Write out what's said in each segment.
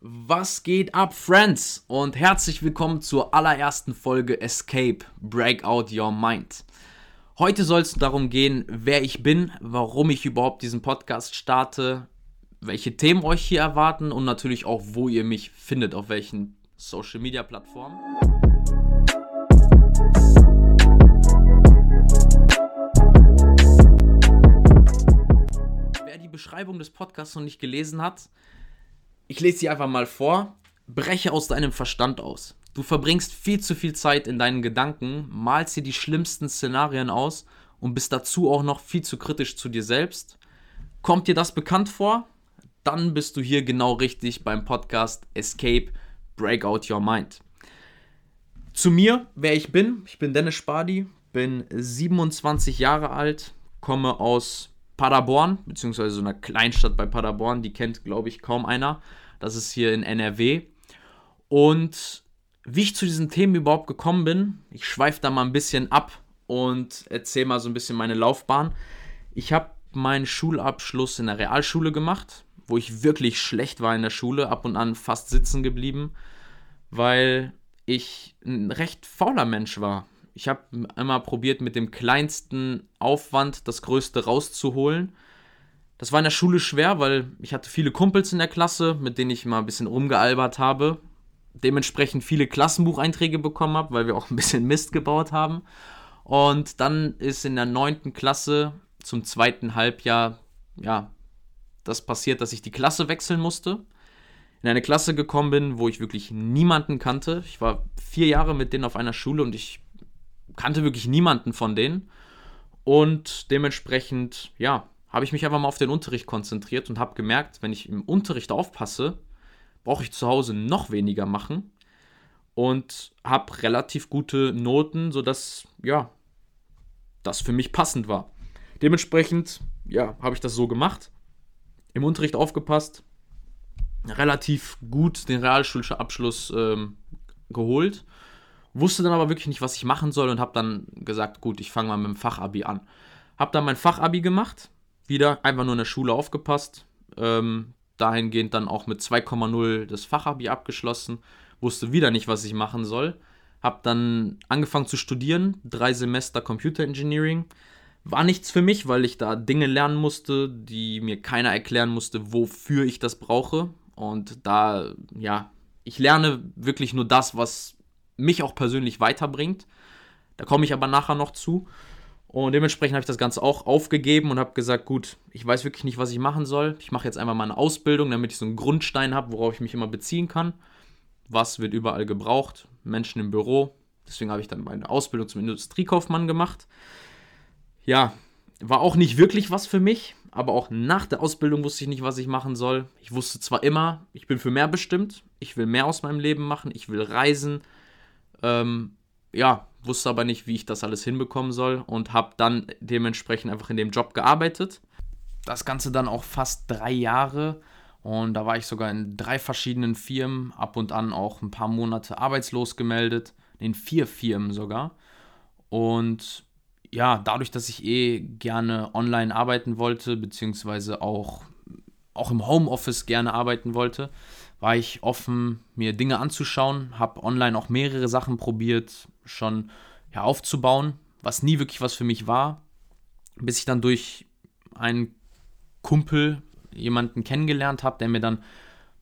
Was geht ab, Friends? Und herzlich willkommen zur allerersten Folge Escape Break Out Your Mind. Heute soll es darum gehen, wer ich bin, warum ich überhaupt diesen Podcast starte, welche Themen euch hier erwarten und natürlich auch, wo ihr mich findet, auf welchen Social Media Plattformen. Wer die Beschreibung des Podcasts noch nicht gelesen hat, ich lese sie einfach mal vor. Breche aus deinem Verstand aus. Du verbringst viel zu viel Zeit in deinen Gedanken, malst dir die schlimmsten Szenarien aus und bist dazu auch noch viel zu kritisch zu dir selbst. Kommt dir das bekannt vor? Dann bist du hier genau richtig beim Podcast Escape Break Out Your Mind. Zu mir, wer ich bin. Ich bin Dennis Spadi, bin 27 Jahre alt, komme aus Paderborn, beziehungsweise so einer Kleinstadt bei Paderborn, die kennt, glaube ich, kaum einer. Das ist hier in NRW. Und wie ich zu diesen Themen überhaupt gekommen bin, ich schweife da mal ein bisschen ab und erzähle mal so ein bisschen meine Laufbahn. Ich habe meinen Schulabschluss in der Realschule gemacht, wo ich wirklich schlecht war in der Schule, ab und an fast sitzen geblieben, weil ich ein recht fauler Mensch war. Ich habe immer probiert, mit dem kleinsten Aufwand das Größte rauszuholen. Das war in der Schule schwer, weil ich hatte viele Kumpels in der Klasse, mit denen ich mal ein bisschen rumgealbert habe. Dementsprechend viele Klassenbucheinträge bekommen habe, weil wir auch ein bisschen Mist gebaut haben. Und dann ist in der neunten Klasse zum zweiten Halbjahr, ja, das passiert, dass ich die Klasse wechseln musste. In eine Klasse gekommen bin, wo ich wirklich niemanden kannte. Ich war vier Jahre mit denen auf einer Schule und ich kannte wirklich niemanden von denen. Und dementsprechend, ja, habe ich mich einfach mal auf den Unterricht konzentriert und habe gemerkt, wenn ich im Unterricht aufpasse, brauche ich zu Hause noch weniger machen und habe relativ gute Noten, sodass, ja, das für mich passend war. Dementsprechend, ja, habe ich das so gemacht. Im Unterricht aufgepasst, relativ gut den Realschulabschluss ähm, geholt Wusste dann aber wirklich nicht, was ich machen soll und habe dann gesagt, gut, ich fange mal mit dem Fachabi an. Habe dann mein Fachabi gemacht, wieder einfach nur in der Schule aufgepasst, ähm, dahingehend dann auch mit 2,0 das Fachabi abgeschlossen, wusste wieder nicht, was ich machen soll. Habe dann angefangen zu studieren, drei Semester Computer Engineering. War nichts für mich, weil ich da Dinge lernen musste, die mir keiner erklären musste, wofür ich das brauche. Und da, ja, ich lerne wirklich nur das, was mich auch persönlich weiterbringt. Da komme ich aber nachher noch zu. Und dementsprechend habe ich das Ganze auch aufgegeben und habe gesagt, gut, ich weiß wirklich nicht, was ich machen soll. Ich mache jetzt einfach mal eine Ausbildung, damit ich so einen Grundstein habe, worauf ich mich immer beziehen kann. Was wird überall gebraucht? Menschen im Büro. Deswegen habe ich dann meine Ausbildung zum Industriekaufmann gemacht. Ja, war auch nicht wirklich was für mich, aber auch nach der Ausbildung wusste ich nicht, was ich machen soll. Ich wusste zwar immer, ich bin für mehr bestimmt, ich will mehr aus meinem Leben machen, ich will reisen, ähm, ja, wusste aber nicht, wie ich das alles hinbekommen soll und habe dann dementsprechend einfach in dem Job gearbeitet. Das Ganze dann auch fast drei Jahre und da war ich sogar in drei verschiedenen Firmen, ab und an auch ein paar Monate arbeitslos gemeldet, in vier Firmen sogar. Und ja, dadurch, dass ich eh gerne online arbeiten wollte, beziehungsweise auch, auch im Homeoffice gerne arbeiten wollte, war ich offen, mir Dinge anzuschauen, habe online auch mehrere Sachen probiert, schon ja, aufzubauen, was nie wirklich was für mich war, bis ich dann durch einen Kumpel jemanden kennengelernt habe, der mir dann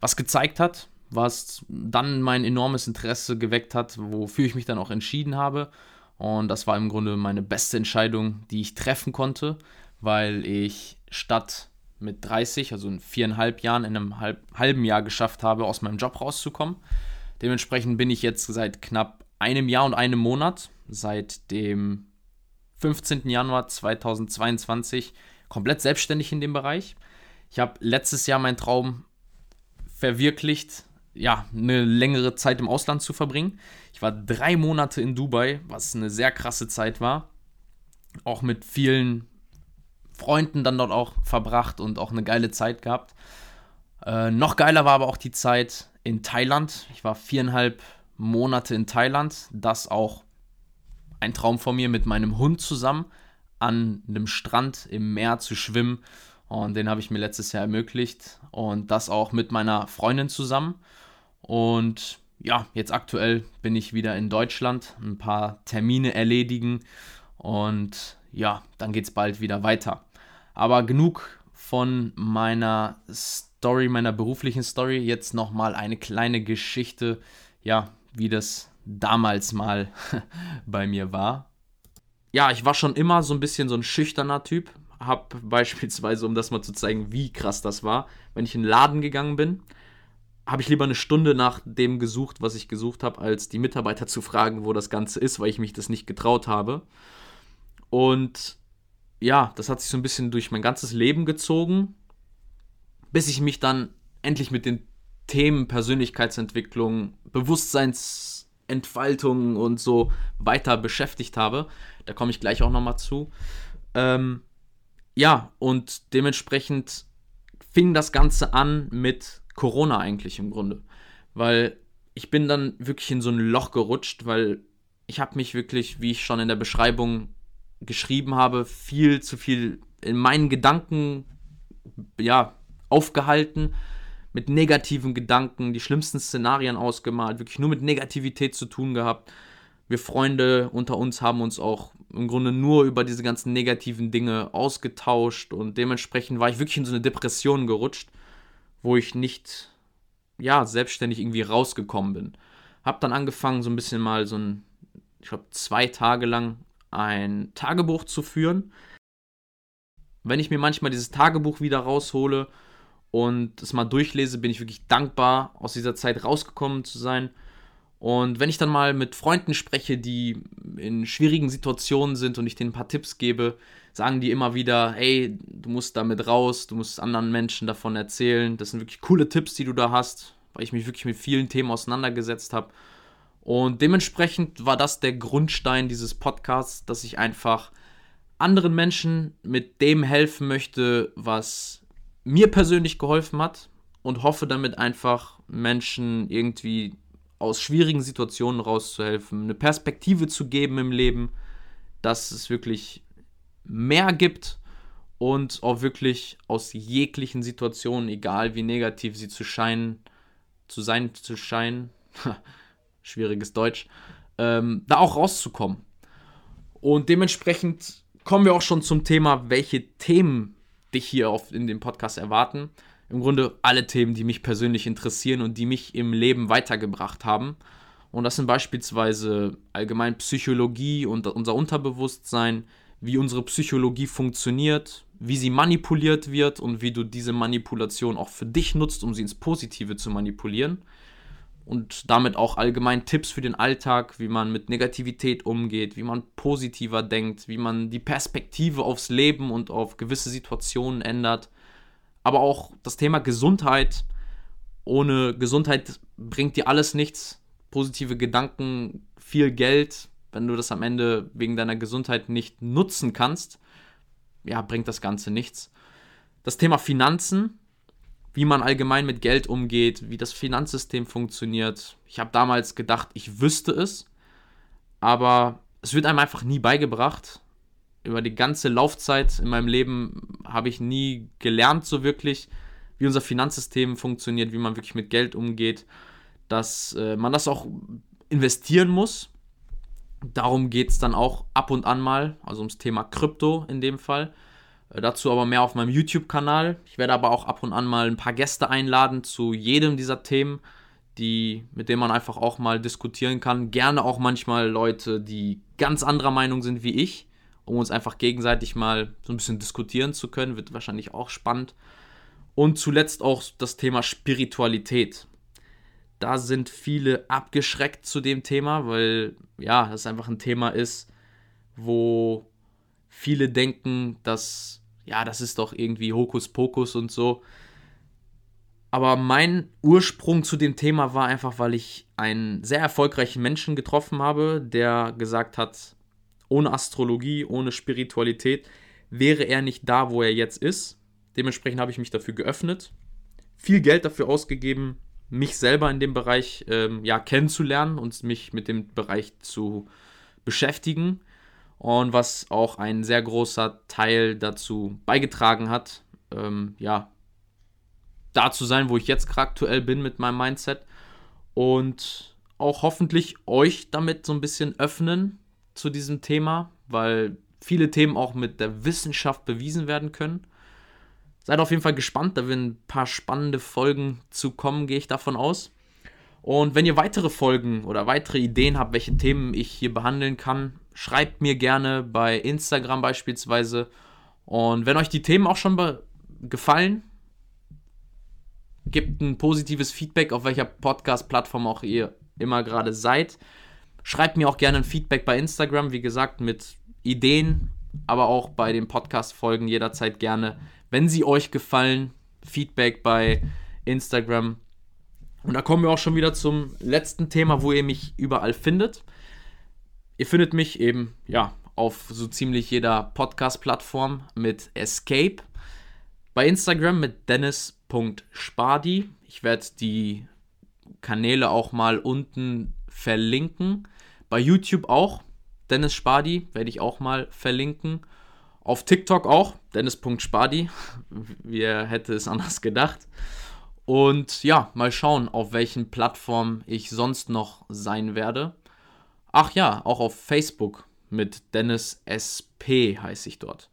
was gezeigt hat, was dann mein enormes Interesse geweckt hat, wofür ich mich dann auch entschieden habe. Und das war im Grunde meine beste Entscheidung, die ich treffen konnte, weil ich statt mit 30, also in viereinhalb Jahren, in einem halb, halben Jahr geschafft habe, aus meinem Job rauszukommen. Dementsprechend bin ich jetzt seit knapp einem Jahr und einem Monat, seit dem 15. Januar 2022, komplett selbstständig in dem Bereich. Ich habe letztes Jahr meinen Traum verwirklicht, ja, eine längere Zeit im Ausland zu verbringen. Ich war drei Monate in Dubai, was eine sehr krasse Zeit war. Auch mit vielen Freunden dann dort auch verbracht und auch eine geile Zeit gehabt. Äh, noch geiler war aber auch die Zeit in Thailand. Ich war viereinhalb Monate in Thailand. Das auch ein Traum von mir, mit meinem Hund zusammen an einem Strand im Meer zu schwimmen Und den habe ich mir letztes Jahr ermöglicht. Und das auch mit meiner Freundin zusammen. Und ja, jetzt aktuell bin ich wieder in Deutschland, ein paar Termine erledigen und ja, dann geht es bald wieder weiter. Aber genug von meiner Story, meiner beruflichen Story. Jetzt nochmal eine kleine Geschichte, ja, wie das damals mal bei mir war. Ja, ich war schon immer so ein bisschen so ein schüchterner Typ. Hab beispielsweise, um das mal zu zeigen, wie krass das war, wenn ich in den Laden gegangen bin, habe ich lieber eine Stunde nach dem gesucht, was ich gesucht habe, als die Mitarbeiter zu fragen, wo das Ganze ist, weil ich mich das nicht getraut habe. Und ja, das hat sich so ein bisschen durch mein ganzes Leben gezogen, bis ich mich dann endlich mit den Themen Persönlichkeitsentwicklung, Bewusstseinsentfaltung und so weiter beschäftigt habe. Da komme ich gleich auch nochmal zu. Ähm, ja, und dementsprechend fing das Ganze an mit Corona eigentlich im Grunde. Weil ich bin dann wirklich in so ein Loch gerutscht, weil ich habe mich wirklich, wie ich schon in der Beschreibung geschrieben habe, viel zu viel in meinen Gedanken ja, aufgehalten, mit negativen Gedanken, die schlimmsten Szenarien ausgemalt, wirklich nur mit Negativität zu tun gehabt. Wir Freunde unter uns haben uns auch im Grunde nur über diese ganzen negativen Dinge ausgetauscht und dementsprechend war ich wirklich in so eine Depression gerutscht wo ich nicht, ja, selbstständig irgendwie rausgekommen bin. Hab dann angefangen, so ein bisschen mal so ein, ich glaube, zwei Tage lang ein Tagebuch zu führen. Wenn ich mir manchmal dieses Tagebuch wieder raushole und es mal durchlese, bin ich wirklich dankbar, aus dieser Zeit rausgekommen zu sein. Und wenn ich dann mal mit Freunden spreche, die in schwierigen Situationen sind und ich denen ein paar Tipps gebe, sagen die immer wieder, hey, du musst damit raus, du musst anderen Menschen davon erzählen. Das sind wirklich coole Tipps, die du da hast, weil ich mich wirklich mit vielen Themen auseinandergesetzt habe. Und dementsprechend war das der Grundstein dieses Podcasts, dass ich einfach anderen Menschen mit dem helfen möchte, was mir persönlich geholfen hat und hoffe damit einfach Menschen irgendwie aus schwierigen Situationen rauszuhelfen, eine Perspektive zu geben im Leben, dass es wirklich mehr gibt und auch wirklich aus jeglichen Situationen, egal wie negativ sie zu scheinen, zu sein, zu scheinen, schwieriges Deutsch, ähm, da auch rauszukommen. Und dementsprechend kommen wir auch schon zum Thema, welche Themen dich hier auf, in dem Podcast erwarten. Im Grunde alle Themen, die mich persönlich interessieren und die mich im Leben weitergebracht haben. Und das sind beispielsweise allgemein Psychologie und unser Unterbewusstsein, wie unsere Psychologie funktioniert, wie sie manipuliert wird und wie du diese Manipulation auch für dich nutzt, um sie ins Positive zu manipulieren. Und damit auch allgemein Tipps für den Alltag, wie man mit Negativität umgeht, wie man positiver denkt, wie man die Perspektive aufs Leben und auf gewisse Situationen ändert. Aber auch das Thema Gesundheit. Ohne Gesundheit bringt dir alles nichts. Positive Gedanken, viel Geld, wenn du das am Ende wegen deiner Gesundheit nicht nutzen kannst, ja, bringt das Ganze nichts. Das Thema Finanzen, wie man allgemein mit Geld umgeht, wie das Finanzsystem funktioniert. Ich habe damals gedacht, ich wüsste es, aber es wird einem einfach nie beigebracht. Über die ganze Laufzeit in meinem Leben habe ich nie gelernt, so wirklich, wie unser Finanzsystem funktioniert, wie man wirklich mit Geld umgeht, dass äh, man das auch investieren muss, Darum geht es dann auch ab und an mal, also ums Thema Krypto in dem Fall. Äh, dazu aber mehr auf meinem YouTube-Kanal. Ich werde aber auch ab und an mal ein paar Gäste einladen zu jedem dieser Themen, die, mit denen man einfach auch mal diskutieren kann. Gerne auch manchmal Leute, die ganz anderer Meinung sind wie ich, um uns einfach gegenseitig mal so ein bisschen diskutieren zu können. Wird wahrscheinlich auch spannend. Und zuletzt auch das Thema Spiritualität da sind viele abgeschreckt zu dem Thema, weil ja, das einfach ein Thema ist, wo viele denken, dass ja, das ist doch irgendwie Hokuspokus und so. Aber mein Ursprung zu dem Thema war einfach, weil ich einen sehr erfolgreichen Menschen getroffen habe, der gesagt hat, ohne Astrologie, ohne Spiritualität wäre er nicht da, wo er jetzt ist. Dementsprechend habe ich mich dafür geöffnet, viel Geld dafür ausgegeben, mich selber in dem Bereich ähm, ja, kennenzulernen und mich mit dem Bereich zu beschäftigen. Und was auch ein sehr großer Teil dazu beigetragen hat, ähm, ja, da zu sein, wo ich jetzt aktuell bin mit meinem Mindset. Und auch hoffentlich euch damit so ein bisschen öffnen zu diesem Thema, weil viele Themen auch mit der Wissenschaft bewiesen werden können. Seid auf jeden Fall gespannt, da werden ein paar spannende Folgen zu kommen, gehe ich davon aus. Und wenn ihr weitere Folgen oder weitere Ideen habt, welche Themen ich hier behandeln kann, schreibt mir gerne bei Instagram beispielsweise. Und wenn euch die Themen auch schon gefallen, gebt ein positives Feedback, auf welcher Podcast-Plattform auch ihr immer gerade seid. Schreibt mir auch gerne ein Feedback bei Instagram, wie gesagt, mit Ideen, aber auch bei den Podcast-Folgen jederzeit gerne, wenn sie euch gefallen. Feedback bei Instagram. Und da kommen wir auch schon wieder zum letzten Thema, wo ihr mich überall findet. Ihr findet mich eben, ja, auf so ziemlich jeder Podcast-Plattform mit Escape. Bei Instagram mit dennis.spadi. Ich werde die Kanäle auch mal unten verlinken. Bei YouTube auch. Dennis Spadi werde ich auch mal verlinken. Auf TikTok auch. Dennis.spadi. Wer hätte es anders gedacht. Und ja, mal schauen, auf welchen Plattformen ich sonst noch sein werde. Ach ja, auch auf Facebook mit Dennis SP heiße ich dort.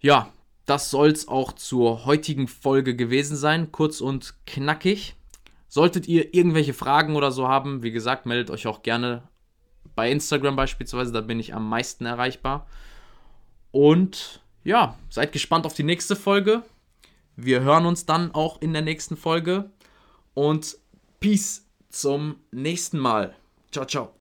Ja, das soll es auch zur heutigen Folge gewesen sein. Kurz und knackig. Solltet ihr irgendwelche Fragen oder so haben, wie gesagt, meldet euch auch gerne bei Instagram beispielsweise, da bin ich am meisten erreichbar. Und ja, seid gespannt auf die nächste Folge. Wir hören uns dann auch in der nächsten Folge. Und Peace zum nächsten Mal. Ciao, ciao.